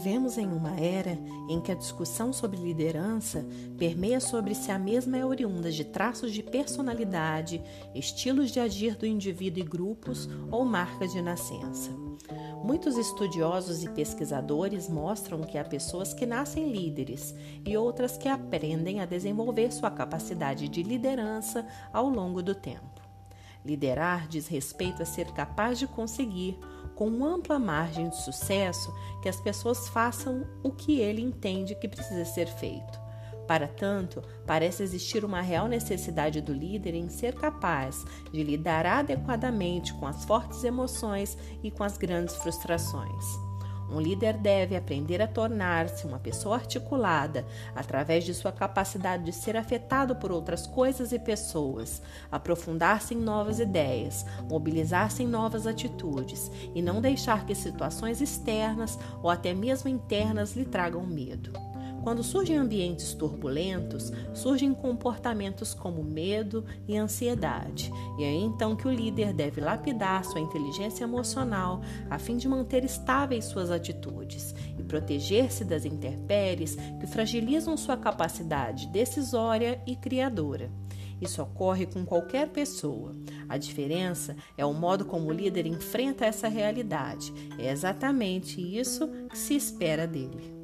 Vivemos em uma era em que a discussão sobre liderança permeia sobre se a mesma é oriunda de traços de personalidade, estilos de agir do indivíduo e grupos ou marcas de nascença. Muitos estudiosos e pesquisadores mostram que há pessoas que nascem líderes e outras que aprendem a desenvolver sua capacidade de liderança ao longo do tempo. Liderar diz respeito a ser capaz de conseguir, com ampla margem de sucesso, que as pessoas façam o que ele entende que precisa ser feito. Para tanto, parece existir uma real necessidade do líder em ser capaz de lidar adequadamente com as fortes emoções e com as grandes frustrações. Um líder deve aprender a tornar-se uma pessoa articulada através de sua capacidade de ser afetado por outras coisas e pessoas, aprofundar-se em novas ideias, mobilizar-se em novas atitudes e não deixar que situações externas ou até mesmo internas lhe tragam medo. Quando surgem ambientes turbulentos, surgem comportamentos como medo e ansiedade, e é então que o líder deve lapidar sua inteligência emocional a fim de manter estáveis suas atitudes e proteger-se das intempéries que fragilizam sua capacidade decisória e criadora. Isso ocorre com qualquer pessoa. A diferença é o modo como o líder enfrenta essa realidade. É exatamente isso que se espera dele.